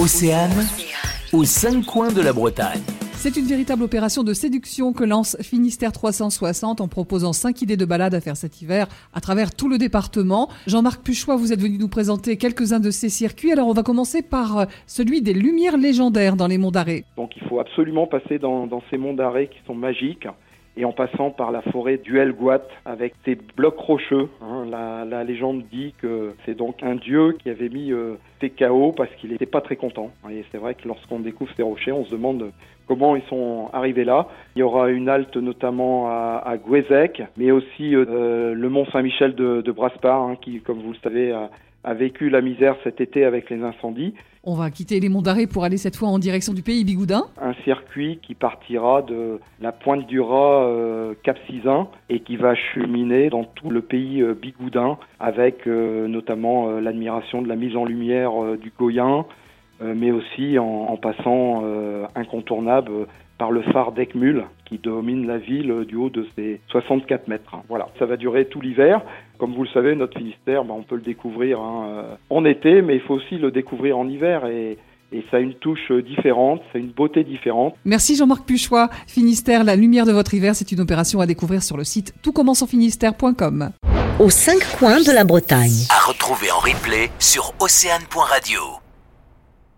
Océane, aux cinq coins de la Bretagne. C'est une véritable opération de séduction que lance Finistère 360 en proposant cinq idées de balades à faire cet hiver à travers tout le département. Jean-Marc Puchois, vous êtes venu nous présenter quelques-uns de ces circuits. Alors on va commencer par euh, celui des lumières légendaires dans les monts d'Arrée. Donc il faut absolument passer dans, dans ces monts d'Arrée qui sont magiques et en passant par la forêt du Helgoat avec ses blocs rocheux. Hein. La, légende dit que c'est donc un dieu qui avait mis euh, chaos parce qu'il n'était pas très content. Et c'est vrai que lorsqu'on découvre ces rochers, on se demande comment ils sont arrivés là. Il y aura une halte notamment à, à mais aussi euh, le mont Saint-Michel de, de Braspar, hein, qui, comme vous le savez, a, a vécu la misère cet été avec les incendies. On va quitter les monts d'Arrée pour aller cette fois en direction du pays Bigoudin. Un circuit qui partira de la pointe du Raz euh, Cap Sizun et qui va cheminer dans tout le pays euh, Bigoudin avec euh, notamment l'admiration de la mise en lumière du Goyen, mais aussi en, en passant incontournable par le phare d'Ecmul qui domine la ville du haut de ses 64 mètres. Voilà, ça va durer tout l'hiver. Comme vous le savez, notre Finistère, ben, on peut le découvrir hein, euh, en été, mais il faut aussi le découvrir en hiver et, et ça a une touche différente, ça a une beauté différente. Merci Jean-Marc Puchois. Finistère, la lumière de votre hiver, c'est une opération à découvrir sur le site toutcommenceenfinistère.com. Aux cinq coins de la Bretagne. À retrouver en replay sur océane.radio.